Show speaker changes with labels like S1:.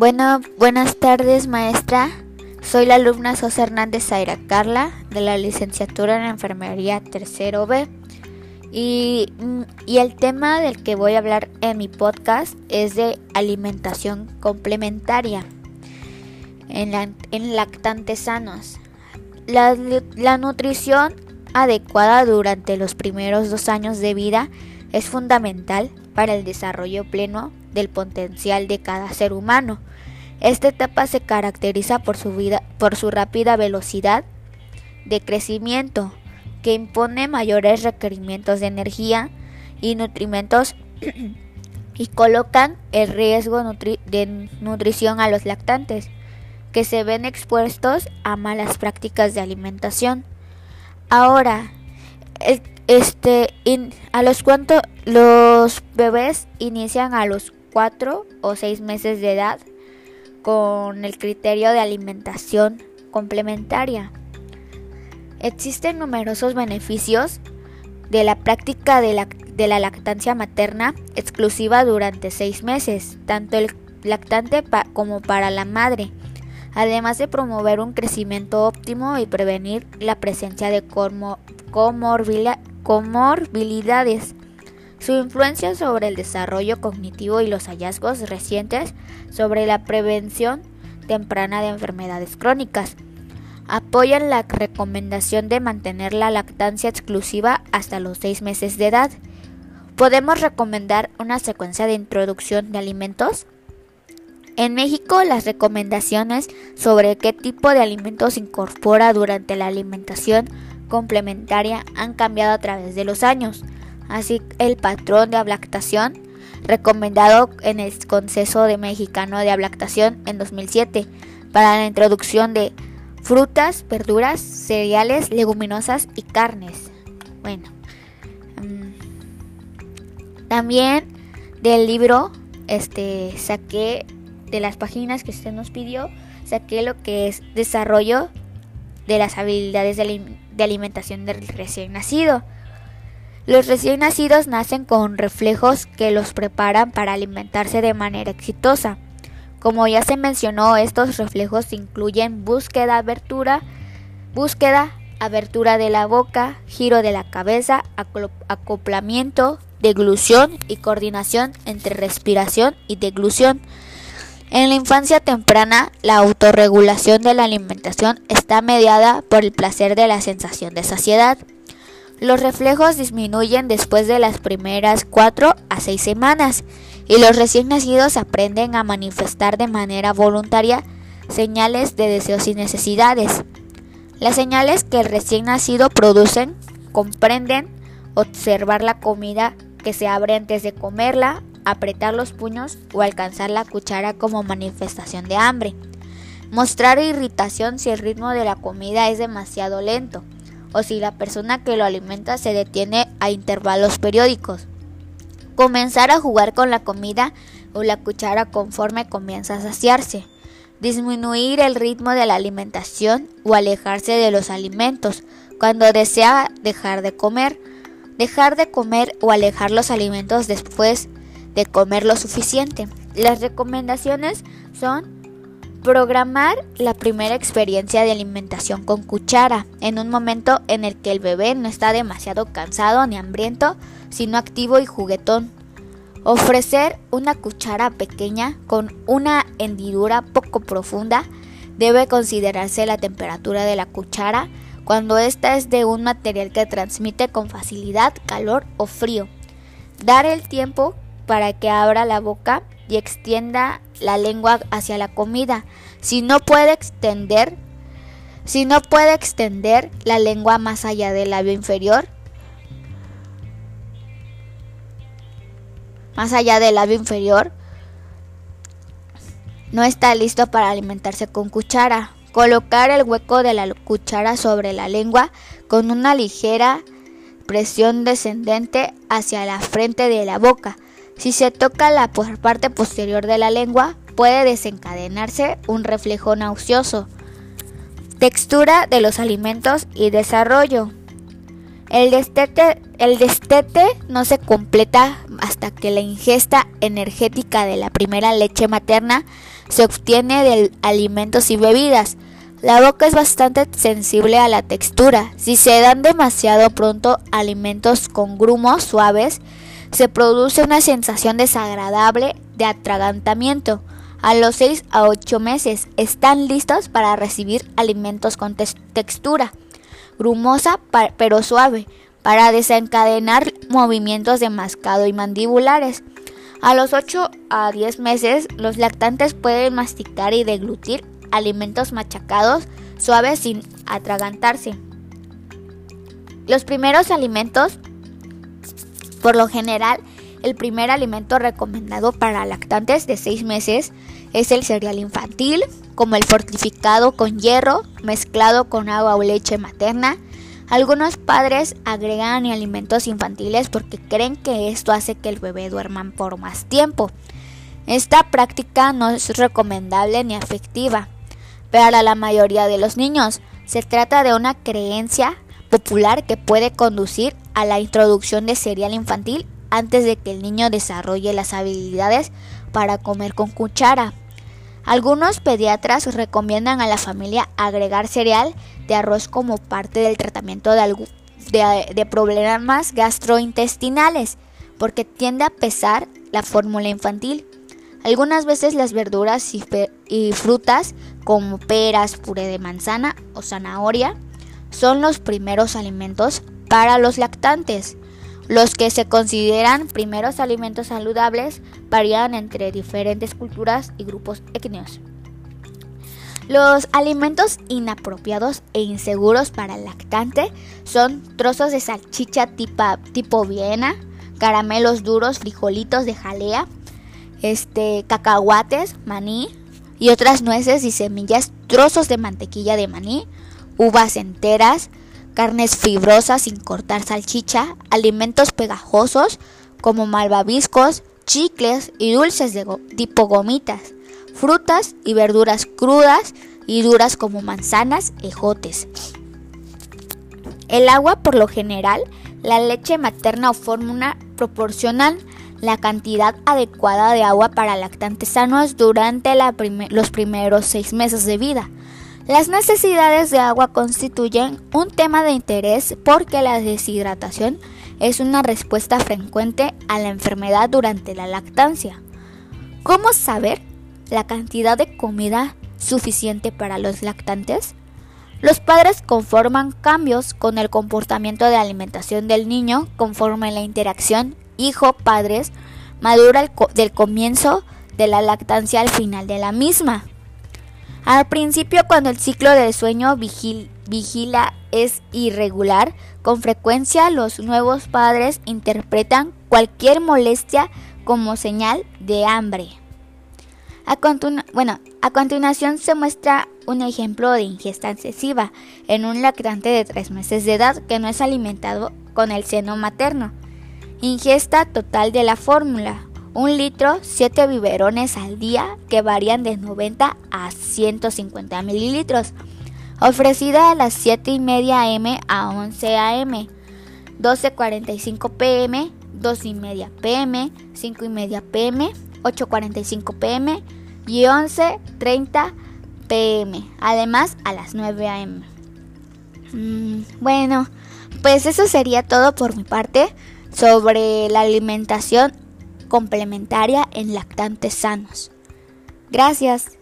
S1: Bueno, buenas tardes maestra. Soy la alumna Sosa Hernández Zaira Carla de la licenciatura en Enfermería tercero B. Y, el tema del que voy a hablar en mi podcast es de alimentación complementaria en, lactantes sanos. La nutrición adecuada durante los primeros dos años de vida es fundamental para el desarrollo pleno del potencial de cada ser humano. Esta etapa se caracteriza por su, vida, por su rápida velocidad de crecimiento, que impone mayores requerimientos de energía y nutrimentos y colocan el riesgo de nutrición a los lactantes, que se ven expuestos a malas prácticas de alimentación. Ahora, este, a los cuantos los bebés inician a los 4 o 6 meses de edad con el criterio de alimentación complementaria. Existen numerosos beneficios de la práctica de la, lactancia materna exclusiva durante 6 meses, tanto el lactante como para la madre, además de promover un crecimiento óptimo y prevenir la presencia de comorbilidades. Su influencia sobre el desarrollo cognitivo y los hallazgos recientes sobre la prevención temprana de enfermedades crónicas apoyan la recomendación de mantener la lactancia exclusiva hasta los 6 meses de edad. ¿Podemos recomendar una secuencia de introducción de alimentos? En México, las recomendaciones sobre qué tipo de alimentos incorpora durante la alimentación complementaria han cambiado a través de los años así el patrón de ablactación recomendado en el Consejo de Mexicano de Ablactación en 2007 para la introducción de frutas, verduras, cereales, leguminosas y carnes. Bueno, mm, también del libro este saqué de las páginas que usted nos pidió, saqué lo que es desarrollo de las habilidades de alimentación del recién nacido. Los recién nacidos nacen con reflejos que los preparan para alimentarse de manera exitosa. Como ya se mencionó, estos reflejos incluyen búsqueda, abertura, búsqueda, abertura de la boca, giro de la cabeza, acoplamiento, deglución y coordinación entre respiración y deglución. En la infancia temprana, la autorregulación de la alimentación está mediada por el placer de la sensación de saciedad. Los reflejos disminuyen después de las primeras 4 a 6 semanas y los recién nacidos aprenden a manifestar de manera voluntaria señales de deseos y necesidades. Las señales que el recién nacido producen comprenden observar la comida que se abre antes de comerla, apretar los puños o alcanzar la cuchara como manifestación de hambre. Mostrar irritación si el ritmo de la comida es demasiado lento o si la persona que lo alimenta se detiene a intervalos periódicos. Comenzar a jugar con la comida o la cuchara conforme comienza a saciarse. Disminuir el ritmo de la alimentación o alejarse de los alimentos cuando desea dejar de comer. Dejar de comer o alejar los alimentos después de comer lo suficiente. Las recomendaciones son Programar la primera experiencia de alimentación con cuchara, en un momento en el que el bebé no está demasiado cansado ni hambriento, sino activo y juguetón. Ofrecer una cuchara pequeña con una hendidura poco profunda. Debe considerarse la temperatura de la cuchara cuando ésta es de un material que transmite con facilidad calor o frío. Dar el tiempo para que abra la boca y extienda la lengua hacia la comida. Si no puede extender, si no puede extender la lengua más allá del labio inferior, más allá del labio inferior, no está listo para alimentarse con cuchara. Colocar el hueco de la cuchara sobre la lengua con una ligera presión descendente hacia la frente de la boca. Si se toca la parte posterior de la lengua, puede desencadenarse un reflejo nauseoso. Textura de los alimentos y desarrollo. El destete, el destete no se completa hasta que la ingesta energética de la primera leche materna se obtiene de alimentos y bebidas. La boca es bastante sensible a la textura. Si se dan demasiado pronto alimentos con grumos suaves, se produce una sensación desagradable de atragantamiento. A los 6 a 8 meses están listos para recibir alimentos con textura grumosa pero suave, para desencadenar movimientos de mascado y mandibulares. A los 8 a 10 meses, los lactantes pueden masticar y deglutir alimentos machacados suaves sin atragantarse. Los primeros alimentos, por lo general, el primer alimento recomendado para lactantes de 6 meses es el cereal infantil, como el fortificado con hierro mezclado con agua o leche materna. Algunos padres agregan alimentos infantiles porque creen que esto hace que el bebé duerma por más tiempo. Esta práctica no es recomendable ni efectiva para la mayoría de los niños. Se trata de una creencia popular que puede conducir a la introducción de cereal infantil antes de que el niño desarrolle las habilidades para comer con cuchara. Algunos pediatras recomiendan a la familia agregar cereal de arroz como parte del tratamiento de, problemas gastrointestinales porque tiende a pesar la fórmula infantil. Algunas veces las verduras y frutas como peras, puré de manzana o zanahoria son los primeros alimentos para los lactantes. Los que se consideran primeros alimentos saludables varían entre diferentes culturas y grupos étnicos. Los alimentos inapropiados e inseguros para el lactante son trozos de salchicha tipo, Viena, caramelos duros, frijolitos de jalea, este, cacahuates, maní y otras nueces y semillas, trozos de mantequilla de maní, uvas enteras, carnes fibrosas sin cortar salchicha, alimentos pegajosos como malvaviscos, chicles y dulces de tipo gomitas, frutas y verduras crudas y duras como manzanas, ejotes. El agua, por lo general, la leche materna o fórmula proporcionan la cantidad adecuada de agua para lactantes sanos durante los primeros seis meses de vida. Las necesidades de agua constituyen un tema de interés porque la deshidratación es una respuesta frecuente a la enfermedad durante la lactancia. ¿Cómo saber la cantidad de comida suficiente para los lactantes? Los padres conforman cambios con el comportamiento de alimentación del niño conforme la interacción hijo-padres madura del comienzo de la lactancia al final de la misma. Al principio, cuando el ciclo del sueño vigila es irregular, con frecuencia los nuevos padres interpretan cualquier molestia como señal de hambre. A, bueno, a continuación se muestra un ejemplo de ingesta excesiva en un lactante de 3 meses de edad que no es alimentado con el seno materno. Ingesta total de la fórmula un litro, 7 biberones al día que varían de 90 a 150 mililitros. Ofrecida a las 7 y media am a 11 am, 12.45 pm, 2 y media pm, 5 y media pm, 8.45 pm y 11.30 pm. Además a las 9 am. Mm, bueno, pues eso sería todo por mi parte sobre la alimentación complementaria en lactantes sanos. Gracias.